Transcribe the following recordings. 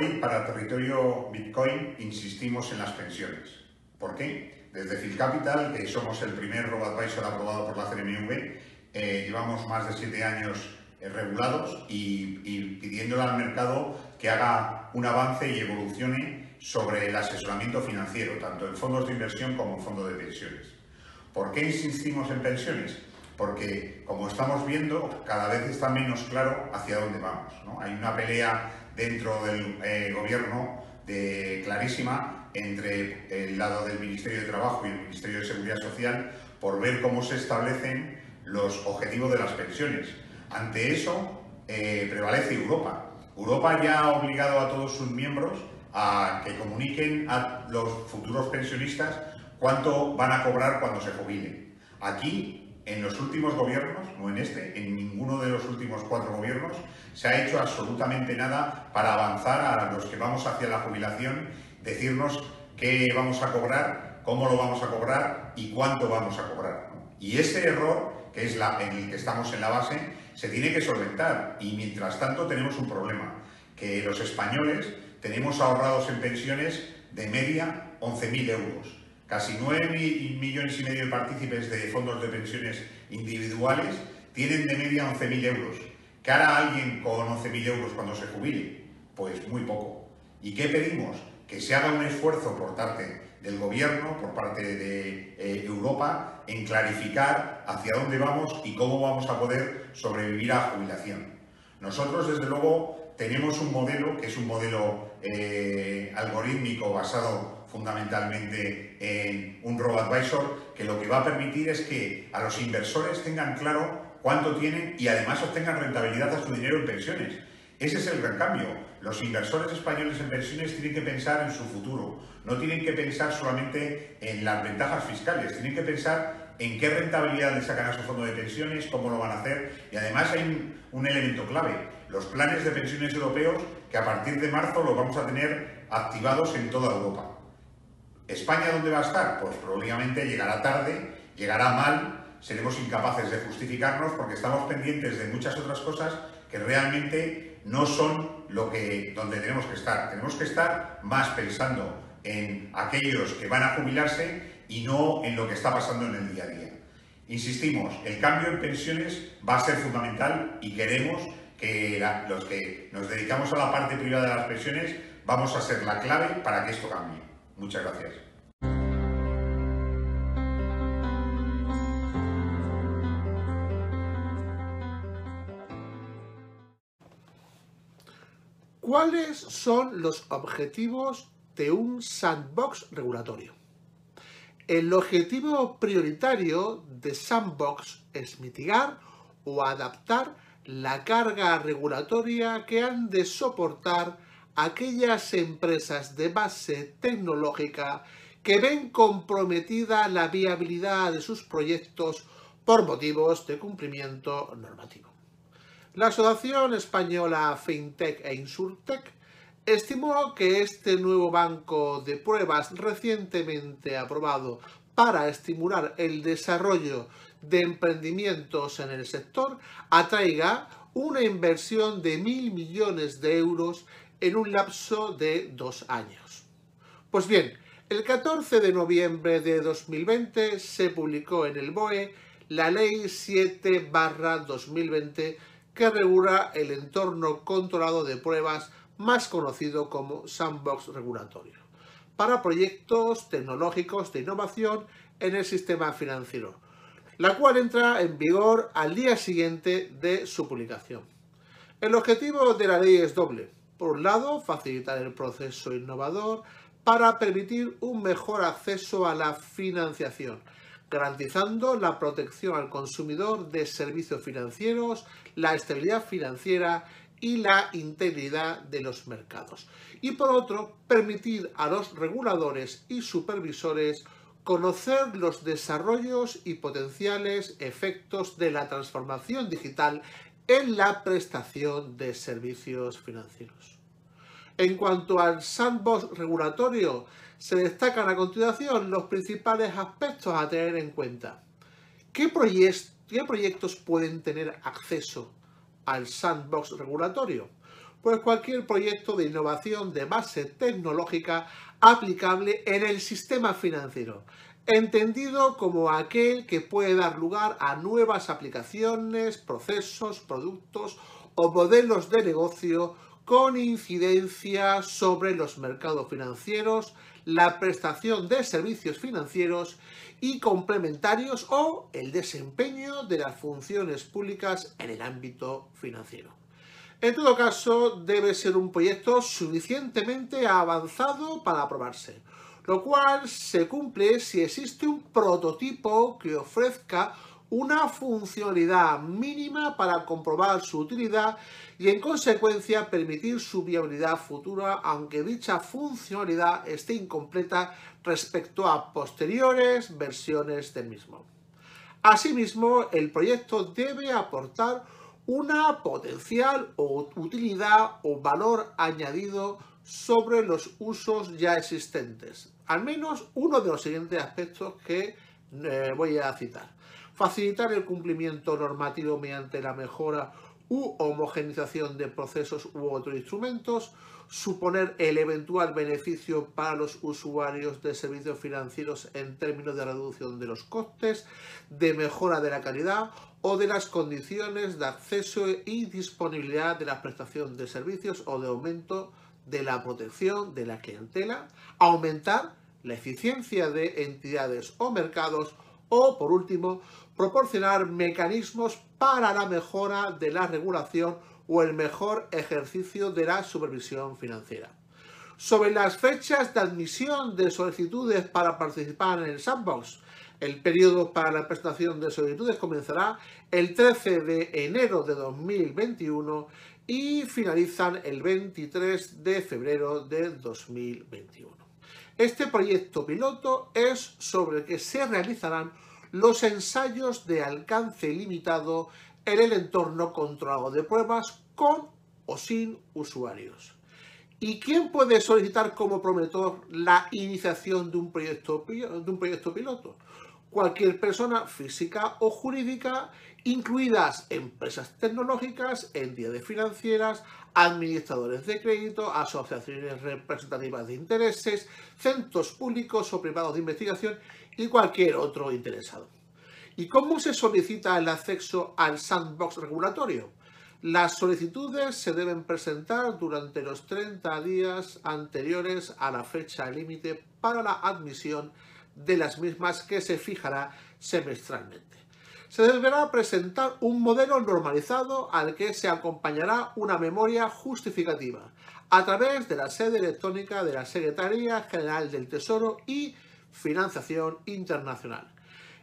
Hoy, para territorio Bitcoin, insistimos en las pensiones. ¿Por qué? Desde Capital, que somos el primer robo-advisor aprobado por la CNMV, eh, llevamos más de siete años eh, regulados y, y pidiéndole al mercado que haga un avance y evolucione sobre el asesoramiento financiero, tanto en fondos de inversión como en fondos de pensiones. ¿Por qué insistimos en pensiones? Porque, como estamos viendo, cada vez está menos claro hacia dónde vamos. Hay una pelea dentro del eh, gobierno clarísima entre el lado del Ministerio de Trabajo y el Ministerio de Seguridad Social por ver cómo se establecen los objetivos de las pensiones. Ante eso eh, prevalece Europa. Europa ya ha obligado a todos sus miembros a que comuniquen a los futuros pensionistas cuánto van a cobrar cuando se jubilen. Aquí en los últimos gobiernos, no en este, en ninguno de los últimos cuatro gobiernos, se ha hecho absolutamente nada para avanzar a los que vamos hacia la jubilación, decirnos qué vamos a cobrar, cómo lo vamos a cobrar y cuánto vamos a cobrar. Y ese error, que es en el que estamos en la base, se tiene que solventar. Y mientras tanto tenemos un problema, que los españoles tenemos ahorrados en pensiones de media 11.000 euros Casi 9 millones y medio de partícipes de fondos de pensiones individuales tienen de media 11.000 euros. ¿Qué hará alguien con 11.000 euros cuando se jubile? Pues muy poco. ¿Y qué pedimos? Que se haga un esfuerzo por parte del gobierno, por parte de eh, Europa, en clarificar hacia dónde vamos y cómo vamos a poder sobrevivir a jubilación. Nosotros, desde luego, tenemos un modelo que es un modelo eh, algorítmico basado fundamentalmente en un robo-advisor, que lo que va a permitir es que a los inversores tengan claro cuánto tienen y además obtengan rentabilidad a su dinero en pensiones. Ese es el gran cambio. Los inversores españoles en pensiones tienen que pensar en su futuro, no tienen que pensar solamente en las ventajas fiscales, tienen que pensar en qué rentabilidad le sacan a su fondo de pensiones, cómo lo van a hacer y además hay un, un elemento clave, los planes de pensiones europeos que a partir de marzo los vamos a tener activados en toda Europa. ¿España dónde va a estar? Pues probablemente llegará tarde, llegará mal, seremos incapaces de justificarnos porque estamos pendientes de muchas otras cosas que realmente no son lo que, donde tenemos que estar. Tenemos que estar más pensando en aquellos que van a jubilarse y no en lo que está pasando en el día a día. Insistimos, el cambio en pensiones va a ser fundamental y queremos que los que nos dedicamos a la parte privada de las pensiones vamos a ser la clave para que esto cambie. Muchas gracias. ¿Cuáles son los objetivos de un sandbox regulatorio? El objetivo prioritario de sandbox es mitigar o adaptar la carga regulatoria que han de soportar aquellas empresas de base tecnológica que ven comprometida la viabilidad de sus proyectos por motivos de cumplimiento normativo. La Asociación Española FinTech e Insurtech estimó que este nuevo banco de pruebas recientemente aprobado para estimular el desarrollo de emprendimientos en el sector atraiga una inversión de mil millones de euros en un lapso de dos años. Pues bien, el 14 de noviembre de 2020 se publicó en el BOE la Ley 7-2020 que regula el entorno controlado de pruebas más conocido como sandbox regulatorio, para proyectos tecnológicos de innovación en el sistema financiero, la cual entra en vigor al día siguiente de su publicación. El objetivo de la ley es doble por un lado, facilitar el proceso innovador para permitir un mejor acceso a la financiación, garantizando la protección al consumidor de servicios financieros, la estabilidad financiera y la integridad de los mercados. Y por otro, permitir a los reguladores y supervisores conocer los desarrollos y potenciales efectos de la transformación digital en la prestación de servicios financieros. En cuanto al sandbox regulatorio, se destacan a continuación los principales aspectos a tener en cuenta. ¿Qué, proyectos pueden tener acceso al sandbox regulatorio? Pues cualquier proyecto de innovación de base tecnológica aplicable en el sistema financiero, entendido como aquel que puede dar lugar a nuevas aplicaciones, procesos, productos o modelos de negocio con incidencia sobre los mercados financieros, la prestación de servicios financieros y complementarios o el desempeño de las funciones públicas en el ámbito financiero. En todo caso, debe ser un proyecto suficientemente avanzado para aprobarse, lo cual se cumple si existe un prototipo que ofrezca una funcionalidad mínima para comprobar su utilidad y en consecuencia permitir su viabilidad futura aunque dicha funcionalidad esté incompleta respecto a posteriores versiones del mismo. Asimismo, el proyecto debe aportar una potencial o utilidad o valor añadido sobre los usos ya existentes. Al menos uno de los siguientes aspectos que eh, voy a citar facilitar el cumplimiento normativo mediante la mejora u homogenización de procesos u otros instrumentos, suponer el eventual beneficio para los usuarios de servicios financieros en términos de reducción de los costes, de mejora de la calidad o de las condiciones de acceso y disponibilidad de la prestación de servicios o de aumento de la protección de la clientela, aumentar la eficiencia de entidades o mercados o, por último, proporcionar mecanismos para la mejora de la regulación o el mejor ejercicio de la supervisión financiera. Sobre las fechas de admisión de solicitudes para participar en el sandbox, el periodo para la presentación de solicitudes comenzará el 13 de enero de 2021 y finalizan el 23 de febrero de 2021. Este proyecto piloto es sobre el que se realizarán los ensayos de alcance limitado en el entorno controlado de pruebas con o sin usuarios. ¿Y quién puede solicitar como promotor la iniciación de un proyecto, de un proyecto piloto? Cualquier persona física o jurídica, incluidas empresas tecnológicas, entidades financieras, administradores de crédito, asociaciones representativas de intereses, centros públicos o privados de investigación y cualquier otro interesado. ¿Y cómo se solicita el acceso al sandbox regulatorio? Las solicitudes se deben presentar durante los 30 días anteriores a la fecha límite para la admisión de las mismas que se fijará semestralmente. Se deberá presentar un modelo normalizado al que se acompañará una memoria justificativa a través de la sede electrónica de la Secretaría General del Tesoro y financiación internacional.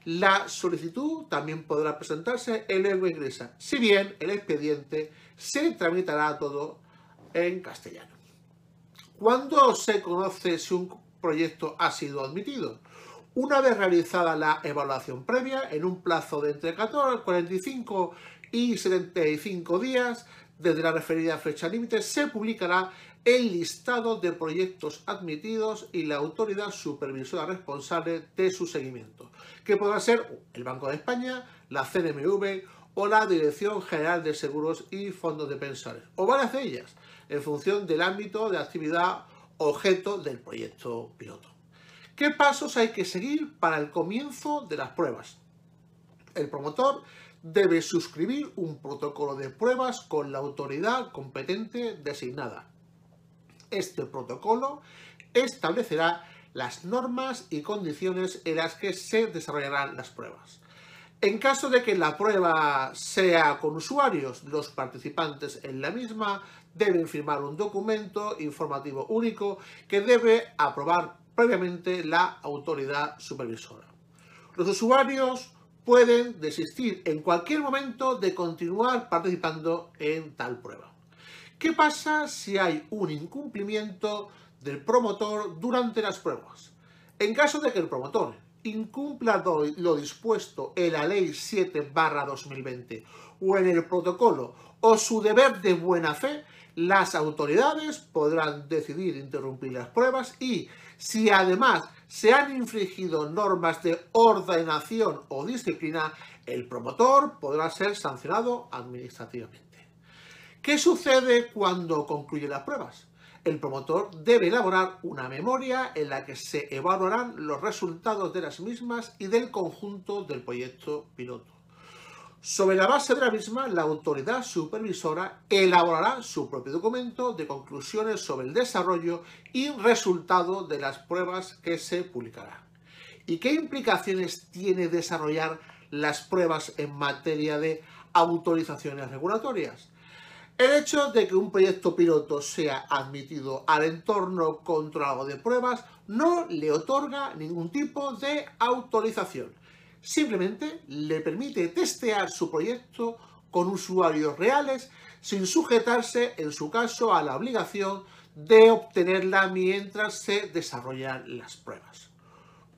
La solicitud también podrá presentarse en lengua inglesa, si bien el expediente se tramitará todo en castellano. ¿Cuándo se conoce si un proyecto ha sido admitido? Una vez realizada la evaluación previa, en un plazo de entre 14, 45 y 75 días, desde la referida fecha límite, se publicará el listado de proyectos admitidos y la autoridad supervisora responsable de su seguimiento, que podrá ser el Banco de España, la CNMV o la Dirección General de Seguros y Fondos de Pensiones, o varias de ellas, en función del ámbito de actividad objeto del proyecto piloto. ¿Qué pasos hay que seguir para el comienzo de las pruebas? El promotor debe suscribir un protocolo de pruebas con la autoridad competente designada este protocolo establecerá las normas y condiciones en las que se desarrollarán las pruebas. En caso de que la prueba sea con usuarios, los participantes en la misma deben firmar un documento informativo único que debe aprobar previamente la autoridad supervisora. Los usuarios pueden desistir en cualquier momento de continuar participando en tal prueba. ¿Qué pasa si hay un incumplimiento del promotor durante las pruebas? En caso de que el promotor incumpla lo dispuesto en la Ley 7 2020 o en el protocolo o su deber de buena fe, las autoridades podrán decidir interrumpir las pruebas y, si además se han infringido normas de ordenación o disciplina, el promotor podrá ser sancionado administrativamente. ¿Qué sucede cuando concluyen las pruebas? El promotor debe elaborar una memoria en la que se evaluarán los resultados de las mismas y del conjunto del proyecto piloto. Sobre la base de la misma, la autoridad supervisora elaborará su propio documento de conclusiones sobre el desarrollo y resultado de las pruebas que se publicará. ¿Y qué implicaciones tiene desarrollar las pruebas en materia de autorizaciones regulatorias? El hecho de que un proyecto piloto sea admitido al entorno controlado de pruebas no le otorga ningún tipo de autorización Simplemente le permite testear su proyecto con usuarios reales sin sujetarse, en su caso, a la obligación de obtenerla mientras se desarrollan las pruebas.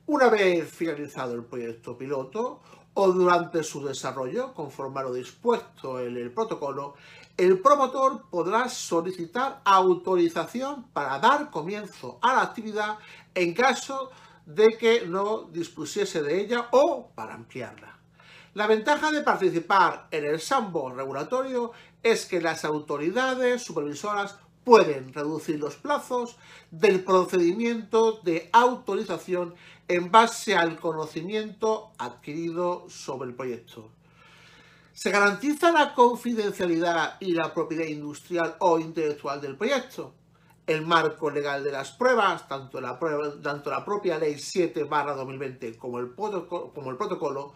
Una vez finalizado el proyecto piloto o durante su desarrollo, conforme a lo dispuesto en el protocolo, el promotor podrá solicitar autorización para dar comienzo a la actividad en caso de que no dispusiese de ella o para ampliarla. La ventaja de participar en el sandbox regulatorio es que las autoridades supervisoras pueden reducir los plazos del procedimiento de autorización en base al conocimiento adquirido sobre el proyecto. Se garantiza la confidencialidad y la propiedad industrial o intelectual del proyecto el marco legal de las pruebas, tanto la, propia Ley 7 2020 como el, como el protocolo,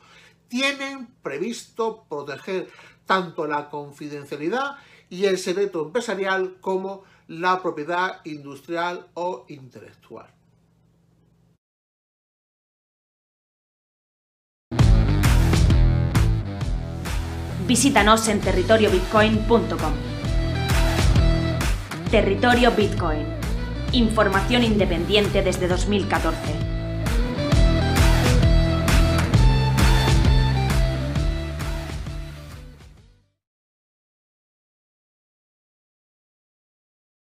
tienen previsto proteger tanto la confidencialidad y el secreto empresarial como la propiedad industrial o intelectual. Visítanos en territoriobitcoin.com. Territorio Bitcoin. Información independiente desde 2014.